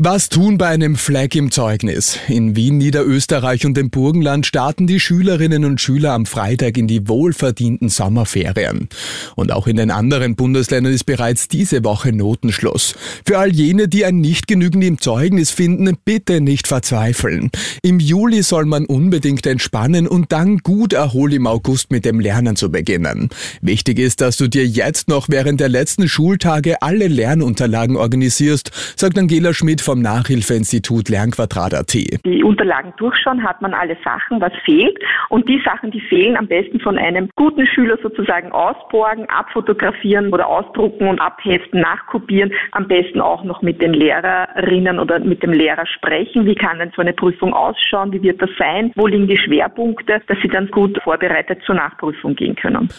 Was tun bei einem Flag im Zeugnis? In Wien, Niederösterreich und dem Burgenland starten die Schülerinnen und Schüler am Freitag in die wohlverdienten Sommerferien. Und auch in den anderen Bundesländern ist bereits diese Woche Notenschluss. Für all jene, die ein nicht genügend im Zeugnis finden, bitte nicht verzweifeln. Im Juli soll man unbedingt entspannen und dann gut erholt im August mit dem Lernen zu beginnen. Wichtig ist, dass du dir jetzt noch während der letzten Schultage alle Lernunterlagen organisierst, sagt Angela Schmidt vom Nachhilfeinstitut Lernquadrat.at. Die Unterlagen durchschauen, hat man alle Sachen, was fehlt. Und die Sachen, die fehlen, am besten von einem guten Schüler sozusagen ausborgen, abfotografieren oder ausdrucken und abheften, nachkopieren. Am besten auch noch mit den Lehrerinnen oder mit dem Lehrer sprechen. Wie kann denn so eine Prüfung ausschauen? Wie wird das sein? Wo liegen die Schwerpunkte, dass sie dann gut vorbereitet zur Nachprüfung gehen können?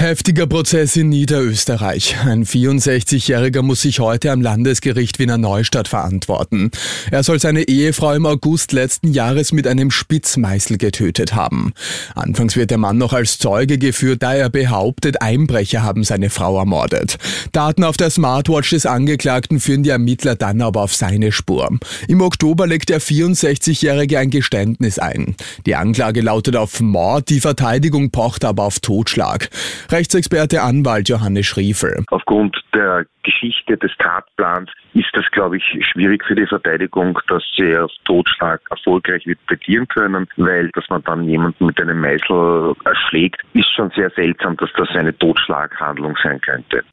Heftiger Prozess in Niederösterreich. Ein 64-Jähriger muss sich heute am Landesgericht Wiener Neustadt verantworten. Er soll seine Ehefrau im August letzten Jahres mit einem Spitzmeißel getötet haben. Anfangs wird der Mann noch als Zeuge geführt, da er behauptet, Einbrecher haben seine Frau ermordet. Daten auf der Smartwatch des Angeklagten führen die Ermittler dann aber auf seine Spur. Im Oktober legt der 64-Jährige ein Geständnis ein. Die Anklage lautet auf Mord, die Verteidigung pocht aber auf Totschlag. Rechtsexperte Anwalt Johannes Schriefel. Aufgrund der Geschichte des Tatplans ist das, glaube ich, schwierig für die Verteidigung, dass sie auf Totschlag erfolgreich wird plädieren können, weil dass man dann jemanden mit einem Meißel erschlägt, ist schon sehr seltsam, dass das eine Totschlaghandlung sein könnte.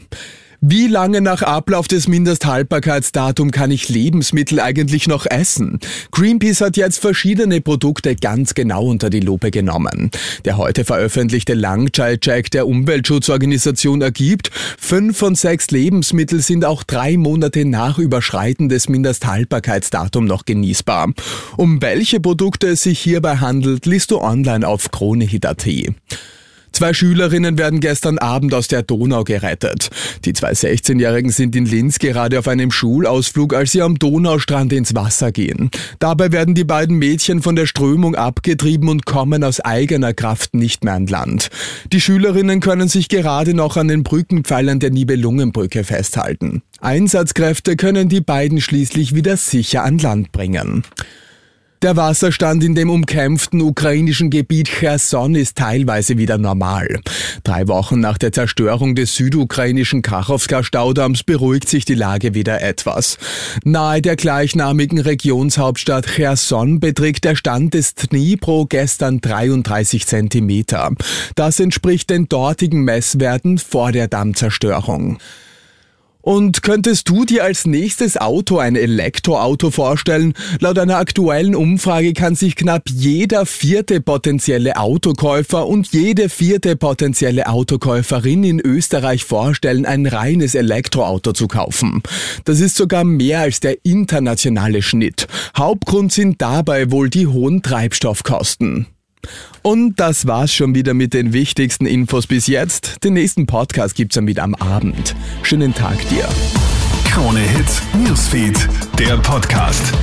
Wie lange nach Ablauf des Mindesthaltbarkeitsdatums kann ich Lebensmittel eigentlich noch essen? Greenpeace hat jetzt verschiedene Produkte ganz genau unter die Lupe genommen. Der heute veröffentlichte Langzeit-Check der Umweltschutzorganisation ergibt, fünf von sechs Lebensmittel sind auch drei Monate nach Überschreiten des Mindesthaltbarkeitsdatums noch genießbar. Um welche Produkte es sich hierbei handelt, liest du online auf kronehit.at. Zwei Schülerinnen werden gestern Abend aus der Donau gerettet. Die zwei 16-Jährigen sind in Linz gerade auf einem Schulausflug, als sie am Donaustrand ins Wasser gehen. Dabei werden die beiden Mädchen von der Strömung abgetrieben und kommen aus eigener Kraft nicht mehr an Land. Die Schülerinnen können sich gerade noch an den Brückenpfeilern der Nibelungenbrücke festhalten. Einsatzkräfte können die beiden schließlich wieder sicher an Land bringen. Der Wasserstand in dem umkämpften ukrainischen Gebiet Cherson ist teilweise wieder normal. Drei Wochen nach der Zerstörung des südukrainischen Kachowska-Staudamms beruhigt sich die Lage wieder etwas. Nahe der gleichnamigen Regionshauptstadt Cherson beträgt der Stand des Dnipro gestern 33 Zentimeter. Das entspricht den dortigen Messwerten vor der Dammzerstörung. Und könntest du dir als nächstes Auto ein Elektroauto vorstellen? Laut einer aktuellen Umfrage kann sich knapp jeder vierte potenzielle Autokäufer und jede vierte potenzielle Autokäuferin in Österreich vorstellen, ein reines Elektroauto zu kaufen. Das ist sogar mehr als der internationale Schnitt. Hauptgrund sind dabei wohl die hohen Treibstoffkosten. Und das war's schon wieder mit den wichtigsten Infos bis jetzt. Den nächsten Podcast gibt's dann wieder am Abend. Schönen Tag dir. Krone Hits, Newsfeed, der Podcast.